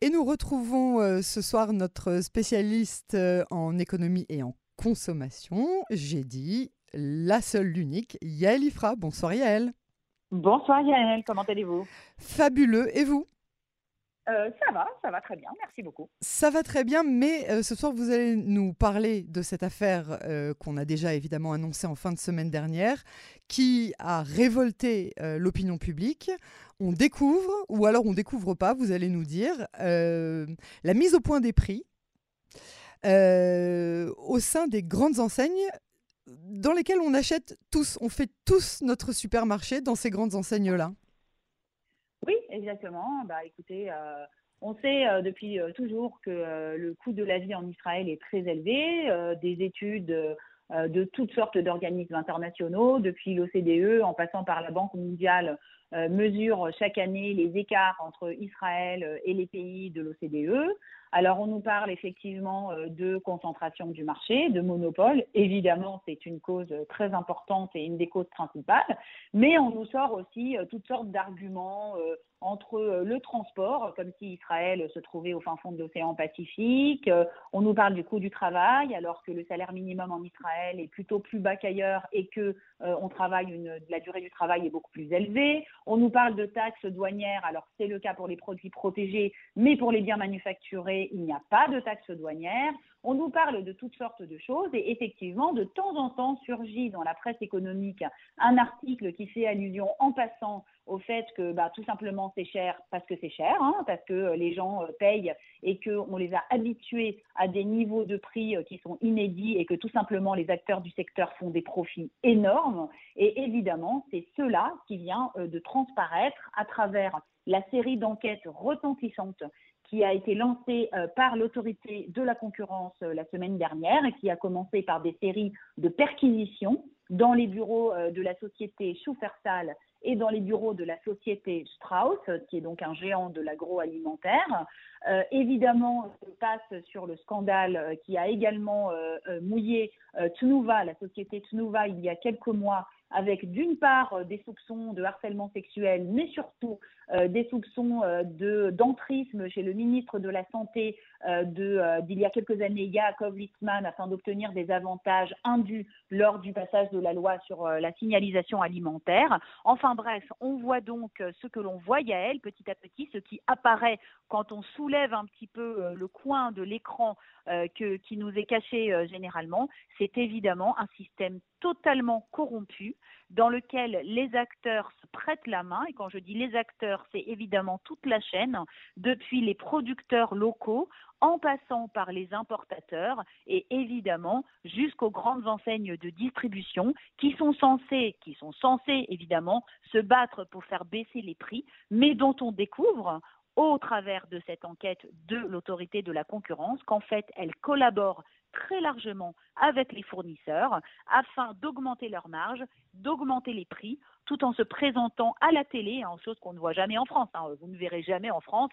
Et nous retrouvons euh, ce soir notre spécialiste euh, en économie et en consommation. J'ai dit la seule, l'unique, Yael Ifra. Bonsoir Yael. Bonsoir Yael, comment allez-vous? Fabuleux. Et vous? Euh, ça va, ça va très bien, merci beaucoup. Ça va très bien, mais euh, ce soir, vous allez nous parler de cette affaire euh, qu'on a déjà évidemment annoncée en fin de semaine dernière, qui a révolté l'opinion publique. On découvre, ou alors on découvre pas, vous allez nous dire, la mise au point des prix au sein des grandes enseignes dans lesquelles on achète tous, on fait tous notre supermarché dans ces grandes enseignes-là. Oui, exactement. Bah, écoutez, euh, on sait euh, depuis euh, toujours que le coût de la vie en Israël est très élevé. des études de toutes sortes d'organismes internationaux, depuis l'OCDE en passant par la Banque mondiale, mesurent chaque année les écarts entre Israël et les pays de l'OCDE. Alors, on nous parle effectivement de concentration du marché, de monopole. Évidemment, c'est une cause très importante et une des causes principales. Mais on nous sort aussi toutes sortes d'arguments entre euh, le transport, comme si Israël se trouvait au fin fond de l'océan Pacifique. Euh, on nous parle du coût du travail, alors que le salaire minimum en Israël est plutôt plus bas qu'ailleurs et que euh, on travaille une, la durée du travail est beaucoup plus élevée. On nous parle de taxes douanières, alors c'est le cas pour les produits protégés, mais pour les biens manufacturés, il n'y a pas de taxes douanières. On nous parle de toutes sortes de choses et effectivement, de temps en temps surgit dans la presse économique un article qui fait allusion en passant au fait que bah, tout simplement c'est cher parce que c'est cher, hein, parce que euh, les gens euh, payent et qu'on les a habitués à des niveaux de prix euh, qui sont inédits et que tout simplement les acteurs du secteur font des profits énormes. Et évidemment, c'est cela qui vient de transparaître à travers la série d'enquêtes retentissantes qui a été lancée par l'autorité de la concurrence la semaine dernière et qui a commencé par des séries de perquisitions dans les bureaux de la société Schufersal et dans les bureaux de la société Strauss, qui est donc un géant de l'agroalimentaire. Euh, évidemment, on passe sur le scandale euh, qui a également euh, mouillé Tnuva, la société Tnuva, il y a quelques mois, avec d'une part des soupçons de harcèlement sexuel, mais surtout des soupçons de d'entrisme chez le ministre de la Santé d'il y a quelques années, Yaakov Litzman, afin d'obtenir des avantages indus lors du passage de la loi sur la signalisation alimentaire. Enfin bref, on voit donc ce que l'on voit, Yael, petit à petit, ce qui apparaît quand on soulève un petit peu euh, le coin de l'écran euh, qui nous est caché euh, généralement, c'est évidemment un système totalement corrompu dans lequel les acteurs se prêtent la main. Et quand je dis les acteurs, c'est évidemment toute la chaîne, depuis les producteurs locaux en passant par les importateurs et évidemment jusqu'aux grandes enseignes de distribution qui sont censées, qui sont censées évidemment se battre pour faire baisser les prix, mais dont on découvre au travers de cette enquête de l'autorité de la concurrence qu'en fait, elle collabore très largement avec les fournisseurs afin d'augmenter leurs marges, d'augmenter les prix, tout en se présentant à la télé, en chose qu'on ne voit jamais en France. Hein. Vous ne verrez jamais en France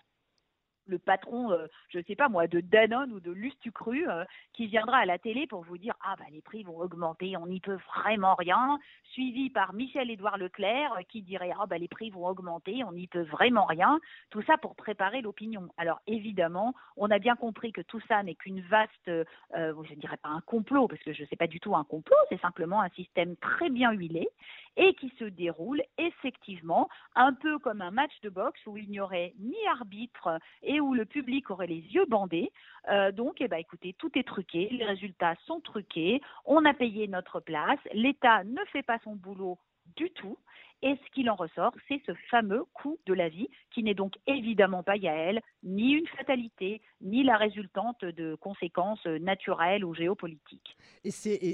le patron, euh, je ne sais pas moi, de Danone ou de Lustucru, euh, qui viendra à la télé pour vous dire ah bah les prix vont augmenter, on n'y peut vraiment rien, suivi par Michel-Édouard Leclerc euh, qui dirait ah bah les prix vont augmenter, on n'y peut vraiment rien. Tout ça pour préparer l'opinion. Alors évidemment, on a bien compris que tout ça n'est qu'une vaste, je ne dirais pas un complot parce que je ne sais pas du tout un complot, c'est simplement un système très bien huilé et qui se déroule effectivement un peu comme un match de boxe où il n'y aurait ni arbitre et où le public aurait les yeux bandés. Euh, donc, eh ben, écoutez, tout est truqué, les résultats sont truqués, on a payé notre place, l'État ne fait pas son boulot du tout. Et ce qu'il en ressort, c'est ce fameux coût de la vie, qui n'est donc évidemment pas Yael, ni une fatalité, ni la résultante de conséquences naturelles ou géopolitiques. Et,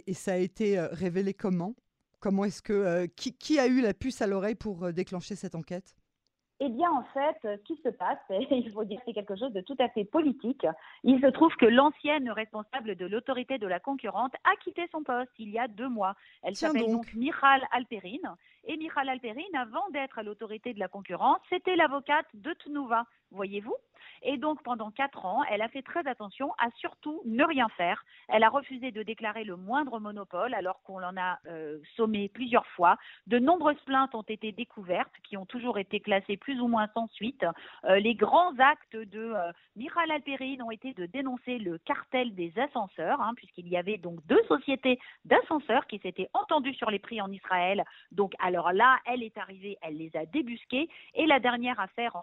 et ça a été euh, révélé comment? Comment est-ce que euh, qui, a eu la puce à l'oreille pour euh, déclencher cette enquête? Eh bien, en fait, ce qui se passe, il faut dire que c'est quelque chose de tout à fait politique. Il se trouve que l'ancienne responsable de l'autorité de la concurrence a quitté son poste il y a deux mois. Elle s'appelle donc. Michal Alperine. Et Michal Alperine, avant d'être à l'autorité de la concurrence, c'était l'avocate de Tnuva, voyez-vous Et donc, pendant quatre ans, elle a fait très attention à surtout ne rien faire. Elle a refusé de déclarer le moindre monopole alors qu'on l'en a euh, sommé plusieurs fois. De nombreuses plaintes ont été découvertes qui ont toujours été classées plus ou moins sans suite. Euh, les grands actes de euh, Miral Alperine ont été de dénoncer le cartel des ascenseurs, hein, puisqu'il y avait donc deux sociétés d'ascenseurs qui s'étaient entendues sur les prix en Israël. Donc, alors là, elle est arrivée, elle les a débusqués. Et la dernière affaire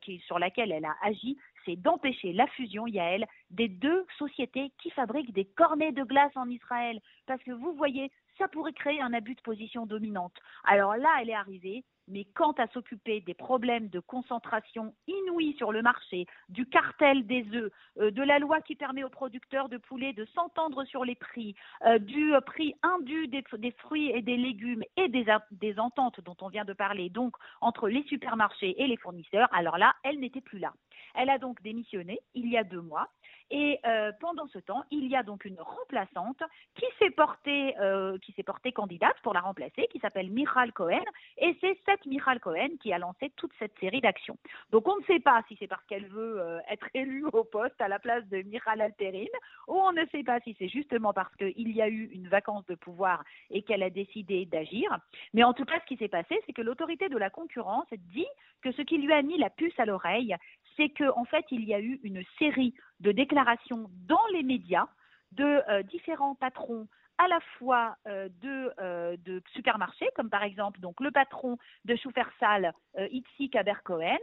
qui, sur laquelle elle a agi, c'est d'empêcher la fusion, Yael, des deux sociétés qui fabriquent des cornets de glace en Israël. Parce que vous voyez, ça pourrait créer un abus de position dominante. Alors là, elle est arrivée, mais quant à s'occuper des problèmes de concentration inouïs sur le marché, du cartel des œufs, euh, de la loi qui permet aux producteurs de poulet de s'entendre sur les prix, euh, du prix indu des, fruits et des légumes et des, des ententes dont on vient de parler, donc entre les supermarchés et les fournisseurs, alors là, elle n'était plus là. Elle a donc démissionné il y a deux mois. Et euh, pendant ce temps, il y a donc une remplaçante qui s'est portée, euh, qui s'est portée candidate pour la remplacer, qui s'appelle Michal Cohen. Et c'est cette Michal Cohen qui a lancé toute cette série d'actions. Donc on ne sait pas si c'est parce qu'elle veut euh, être élue au poste à la place de Michal Alterine, ou on ne sait pas si c'est justement parce qu'il y a eu une vacance de pouvoir et qu'elle a décidé d'agir. Mais en tout cas, ce qui s'est passé, c'est que l'autorité de la concurrence dit que ce qui lui a mis la puce à l'oreille, c'est qu'en en fait, il y a eu une série de déclarations dans les médias de euh, différents patrons à la fois euh, de, euh, de, supermarchés, comme par exemple donc le patron de Schufersal, Itzik Abercohen,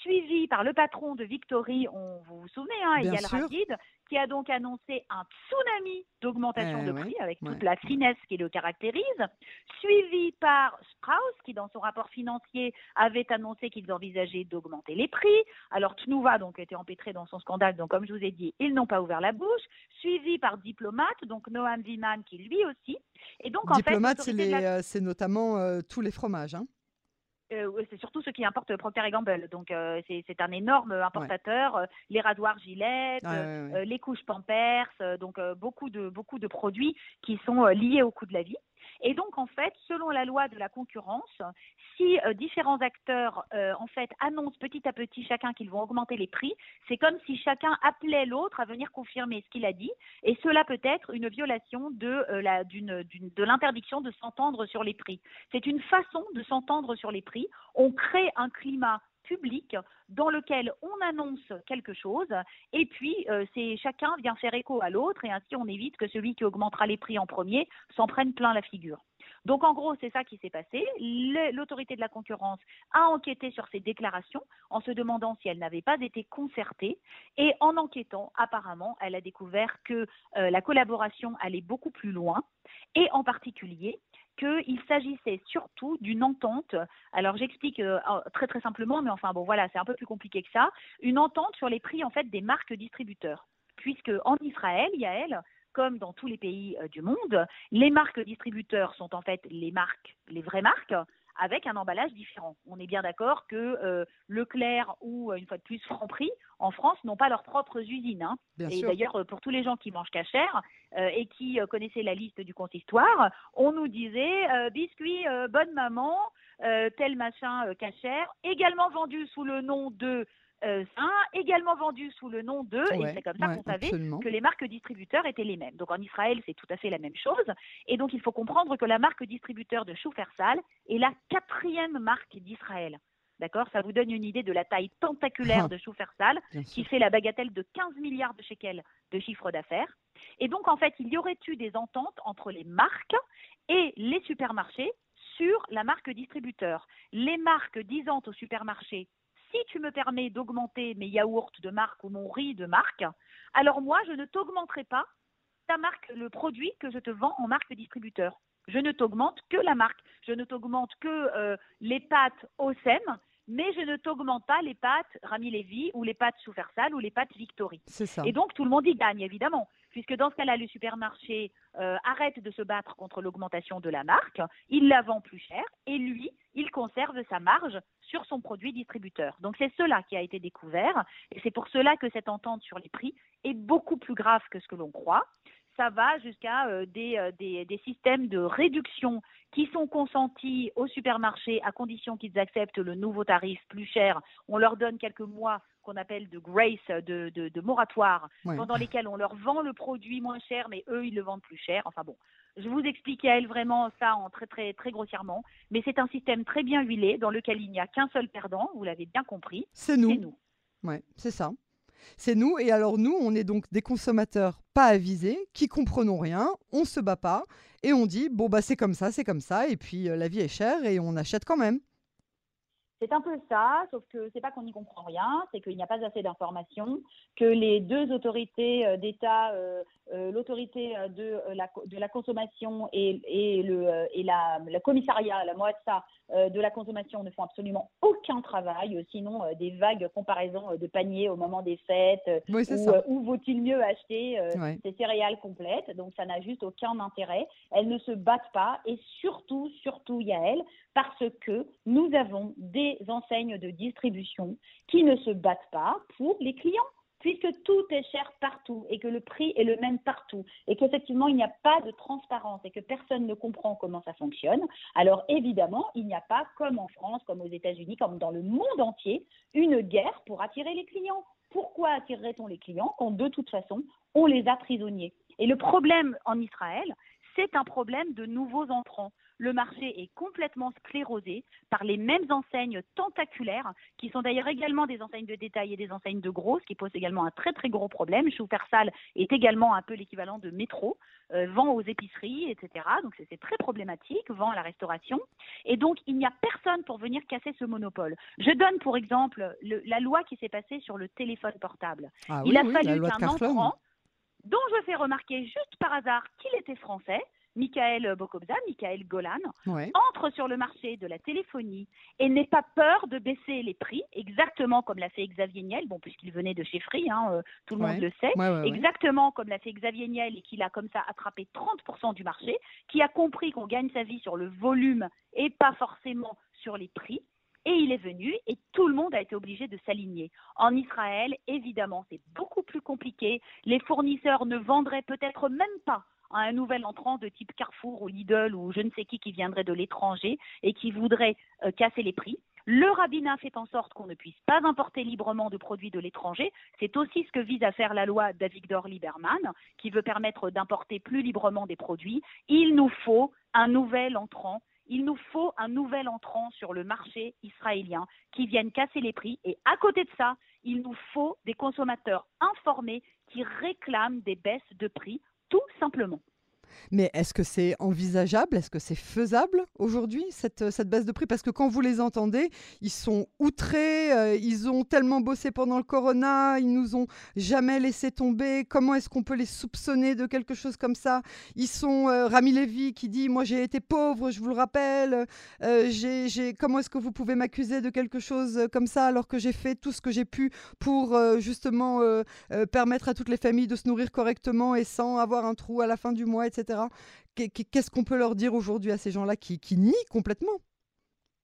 suivi par le patron de Victory, on vous vous souvenez, hein, Eyal qui a donc annoncé un tsunami d'augmentation eh de prix avec toute la finesse qui le caractérise, suivi par Strauss, qui dans son rapport financier avait annoncé qu'ils envisageaient d'augmenter les prix. Alors Tnuva donc était empêtré dans son scandale, donc comme je vous ai dit, ils n'ont pas ouvert la bouche, suivi par Diplomate, donc Noam Wiman qui lui aussi. Et donc, en Diplomate, euh, c'est notamment euh, tous les fromages. Hein. Euh, c'est surtout ceux qui importent Procter Gamble. Donc c'est un énorme importateur. les rasoirs Gillette, les couches Pampers, donc beaucoup de beaucoup de produits qui sont liés au coût de la vie. Et donc, en fait, selon la loi de la concurrence, si euh, différents acteurs, euh, en fait, annoncent petit à petit chacun qu'ils vont augmenter les prix, c'est comme si chacun appelait l'autre à venir confirmer ce qu'il a dit. Et cela peut être une violation de, euh, de l'interdiction de s'entendre sur les prix. C'est une façon de s'entendre sur les prix. On crée un climat public dans lequel on annonce quelque chose et puis euh, c'est chacun vient faire écho à l'autre et ainsi on évite que celui qui augmentera les prix en premier s'en prenne plein la figure. Donc en gros, c'est ça qui s'est passé. L'autorité de la concurrence a enquêté sur ces déclarations en se demandant si elles n'avaient pas été concertées. Et en enquêtant, apparemment, elle a découvert que euh, la collaboration allait beaucoup plus loin. Et en particulier, qu'il s'agissait surtout d'une entente. Alors j'explique euh, très très simplement, mais enfin bon voilà, c'est un peu plus compliqué que ça. Une entente sur les prix en fait des marques distributeurs, puisque en Israël, il y a elle, comme dans tous les pays euh, du monde, les marques distributeurs sont en fait les marques, les vraies marques, avec un emballage différent. On est bien d'accord que euh, Leclerc ou, une fois de plus, Franprix, en France, n'ont pas leurs propres usines. Hein. Et d'ailleurs, euh, pour tous les gens qui mangent cachère et qui connaissaient la liste du consistoire, on nous disait biscuit bonne maman, tel machin cachère, également vendu sous le nom de euh, également vendu sous le nom de, et c'est comme ça qu'on savait que les marques distributeurs étaient les mêmes. Donc en Israël, c'est tout à fait la même chose. Et donc il faut comprendre que la marque distributeur de Schufersal est la quatrième marque d'Israël. D'accord? Ça vous donne une idée de la taille tentaculaire ah. de Schufersal, qui fait la bagatelle de 15 milliards de shekels de chiffre d'affaires. Et donc, en fait, il y aurait eu des ententes entre les marques et les supermarchés sur la marque distributeur. Les marques disant aux supermarchés si tu me permets d'augmenter mes yaourts de marque ou mon riz de marque, alors moi, je ne t'augmenterai pas ta marque, le produit que je te vends en marque distributeur. Je ne t'augmente que la marque. Je ne t'augmente que euh, les pâtes OSEM, mais je ne t'augmente pas les pâtes Rami Levy ou les pâtes Soufersal ou les pâtes Victory. C'est ça. Et donc tout le monde y gagne évidemment, puisque dans ce cas-là, le supermarché euh, arrête de se battre contre l'augmentation de la marque, il la vend plus cher et lui, il conserve sa marge sur son produit distributeur. Donc c'est cela qui a été découvert et c'est pour cela que cette entente sur les prix est beaucoup plus grave que ce que l'on croit ça va jusqu'à euh, euh, des, des, systèmes de réduction qui sont consentis aux supermarchés à condition qu'ils acceptent le nouveau tarif plus cher. On leur donne quelques mois qu'on appelle de grace, de, de, moratoire, pendant lesquelles on leur vend le produit moins cher, mais eux, ils le vendent plus cher. Enfin bon, je vous explique à elle vraiment ça en très très très grossièrement, mais c'est un système très bien huilé dans lequel il n'y a qu'un seul perdant, vous l'avez bien compris. C'est nous. C'est nous. Ouais, c'est ça. C'est nous. Et alors nous, on est donc des consommateurs pas avisés, qui comprenons rien, on se bat pas et on dit bon bah c'est comme ça, c'est comme ça. Et puis euh, la vie est chère et on achète quand même. C'est un peu ça, sauf que c'est pas qu'on n'y comprend rien, c'est qu'il n'y a pas assez d'informations, que les deux autorités euh, d'État, euh, l'autorité de, la, de la consommation et, et, le, et la, commissariat, la MOATSA de la consommation ne font absolument aucun travail, sinon des vagues comparaisons de paniers au moment des fêtes, oui, où, vaut-il mieux acheter ces céréales complètes, donc ça n'a juste aucun intérêt. Elles ne se battent pas et surtout, surtout Yael, parce que nous avons des enseignes de distribution qui ne se battent pas pour les clients puisque tout est cher partout et que le prix est le même partout et qu'effectivement il n'y a pas de transparence et que personne ne comprend comment ça fonctionne, alors évidemment il n'y a pas, comme en France, comme aux États-Unis, comme dans le monde entier, une guerre pour attirer les clients. Pourquoi attirerait-on les clients quand de toute façon on les a prisonniers? Et le problème en Israël, c'est un problème de nouveaux entrants le marché est complètement sclérosé par les mêmes enseignes tentaculaires, qui sont d'ailleurs également des enseignes de détail et des enseignes de gros, ce qui pose également un très très gros problème. Schupersal est également un peu l'équivalent de métro, euh, vend aux épiceries, etc. Donc c'est très problématique, vend à la restauration. Et donc il n'y a personne pour venir casser ce monopole. Je donne pour exemple la loi qui s'est passée sur le téléphone portable. Ah il a fallu qu'un entrant dont je fais remarquer juste par hasard qu'il était français, Michael Bokobza, Michael Golan, entre sur le marché de la téléphonie et n'ait pas peur de baisser les prix, exactement comme l'a fait Xavier Niel, bon, puisqu'il venait de chez Free, hein, euh, tout le monde le sait, exactement comme l'a fait Xavier Niel et qu'il a comme ça attrapé 30% du marché, qui a compris qu'on gagne sa vie sur le volume et pas forcément sur les prix. Et il est venu et tout le monde a été obligé de s'aligner. En Israël, évidemment, c'est beaucoup plus compliqué. Les fournisseurs ne vendraient peut-être même pas un nouvel entrant de type Carrefour ou Lidl ou je ne sais qui qui viendrait de l'étranger et qui voudrait euh, casser les prix. Le rabbinat fait en sorte qu'on ne puisse pas importer librement de produits de l'étranger. C'est aussi ce que vise à faire la loi d'Avigdor Lieberman, qui veut permettre d'importer plus librement des produits. Il nous faut un nouvel entrant. Il nous faut un nouvel entrant sur le marché israélien qui vienne casser les prix. Et à côté de ça, il nous faut des consommateurs informés qui réclament des baisses de prix tout simplement. Mais est-ce que c'est envisageable? Est-ce que c'est faisable aujourd'hui, cette, cette, baisse de prix? Parce que quand vous les entendez, ils sont outrés, euh, ils ont tellement bossé pendant le corona, ils nous ont jamais laissé tomber. Comment est-ce qu'on peut les soupçonner de quelque chose comme ça? Ils sont euh, Rami Levy qui dit Moi j'ai été pauvre, je vous le rappelle. Euh, j'ai, comment est-ce que vous pouvez m'accuser de quelque chose comme ça alors que j'ai fait tout ce que j'ai pu pour justement permettre à toutes les familles de se nourrir correctement et sans avoir un trou à la fin du mois, etc. Qu'est-ce qu'on peut leur dire aujourd'hui à ces gens-là qui, nient complètement?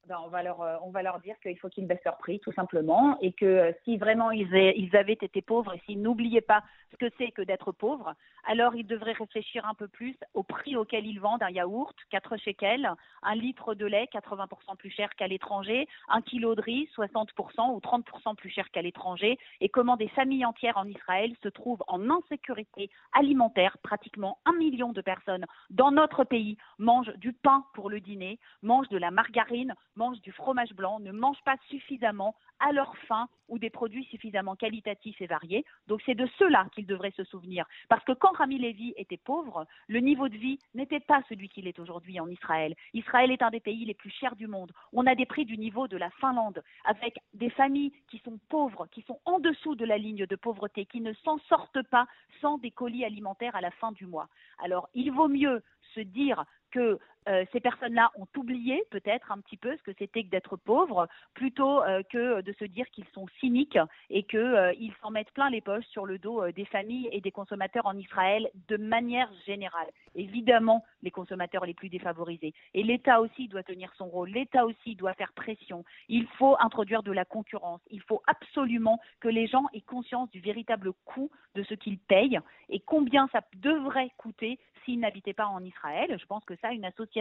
Ben, on, va leur, euh, on va leur dire qu'il faut qu'ils baissent leur prix, tout simplement, et que euh, si vraiment ils, ils avaient été pauvres et s'ils n'oubliaient pas ce que c'est que d'être pauvre, alors ils devraient réfléchir un peu plus au prix auquel ils vendent un yaourt, 4 shekels, un litre de lait, 80% plus cher qu'à l'étranger, un kilo de riz, 60% ou 30% plus cher qu'à l'étranger, et comment des familles entières en Israël se trouvent en insécurité alimentaire. Pratiquement un million de personnes dans notre pays mangent du pain pour le dîner, mangent de la margarine, mangent du fromage blanc, ne mangent pas suffisamment à leur faim ou des produits suffisamment qualitatifs et variés. Donc c'est de cela qu'ils devraient se souvenir. Parce que quand Rami Lévy était pauvre, le niveau de vie n'était pas celui qu'il est aujourd'hui en Israël. Israël est un des pays les plus chers du monde. On a des prix du niveau de la Finlande, avec des familles qui sont pauvres, qui sont en dessous de la ligne de pauvreté, qui ne s'en sortent pas sans des colis alimentaires à la fin du mois. Alors il vaut mieux se dire que euh, ces personnes-là ont oublié peut-être un petit peu ce que c'était que d'être pauvre, plutôt euh, que de se dire qu'ils sont cyniques et qu'ils euh, s'en mettent plein les poches sur le dos des familles et des consommateurs en Israël de manière générale. Évidemment, les consommateurs les plus défavorisés. Et l'État aussi doit tenir son rôle. L'État aussi doit faire pression. Il faut introduire de la concurrence. Il faut absolument que les gens aient conscience du véritable coût de ce qu'ils payent et combien ça devrait coûter s'ils n'habitaient pas en Israël. Je pense que ça, une association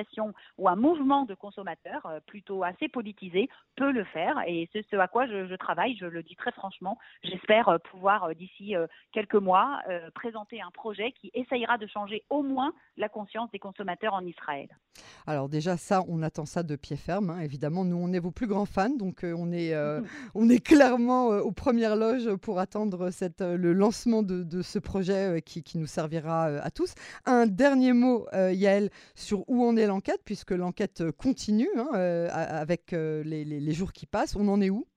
ou un mouvement de consommateurs plutôt assez politisé peut le faire et c'est ce à quoi je, travaille, je le dis très franchement. J'espère pouvoir d'ici quelques mois présenter un projet qui essayera de changer au moins la conscience des consommateurs en Israël. Alors déjà ça, on attend ça de pied ferme, hein. évidemment. Nous, on est vos plus grands fans, donc on, est, on est clairement aux premières loges pour attendre cette, le lancement de, ce projet qui, qui, nous servira à tous. Un dernier mot, Yael, sur où en est l'enquête, puisque l'enquête continue hein, avec les, les jours qui passent. On en est où?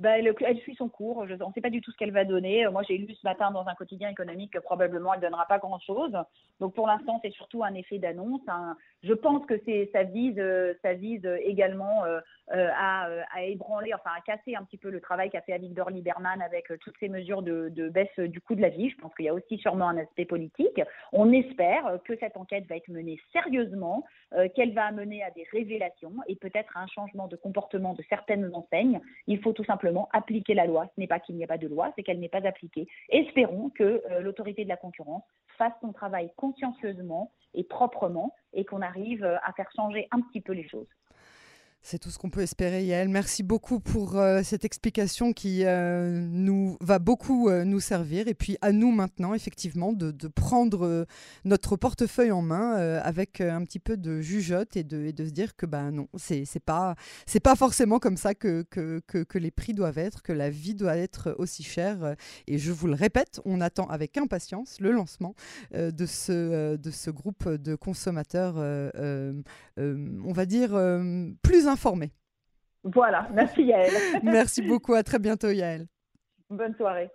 Bah, elle, suit son cours. on ne sait pas du tout ce qu'elle va donner. Moi, j'ai lu ce matin dans un quotidien économique que probablement elle ne donnera pas grand-chose. Donc, pour l'instant, c'est surtout un effet d'annonce. Je pense que ça vise, ça vise également euh, euh, à, ébranler, enfin à casser un petit peu le travail qu'a fait Avigdor Lieberman avec euh, toutes ces mesures de, baisse du coût de la vie. Je pense qu'il y a aussi sûrement un aspect politique. On espère que cette enquête va être menée sérieusement, qu'elle va amener à des révélations et peut-être à un changement de comportement de certaines enseignes. Il faut tout simplement appliquer la loi. Ce n'est pas qu'il n'y a pas de loi, c'est qu'elle n'est pas appliquée. Espérons que euh, l'autorité de la concurrence fasse son travail consciencieusement et proprement et qu'on arrive euh, à faire changer un petit peu les choses. C'est tout ce qu'on peut espérer, Yael. Merci beaucoup pour euh, cette explication qui nous va beaucoup euh, nous servir. Et puis à nous maintenant, effectivement, de, prendre notre portefeuille en main avec un petit peu de jugeote et de, de se dire que ben non, c'est pas c'est pas forcément comme ça que que, que, les prix doivent être, que la vie doit être aussi chère. Et je vous le répète, on attend avec impatience le lancement de ce de ce groupe de consommateurs, on va dire plus informé. Voilà, merci Yael. merci beaucoup, à très bientôt Yael. Bonne soirée.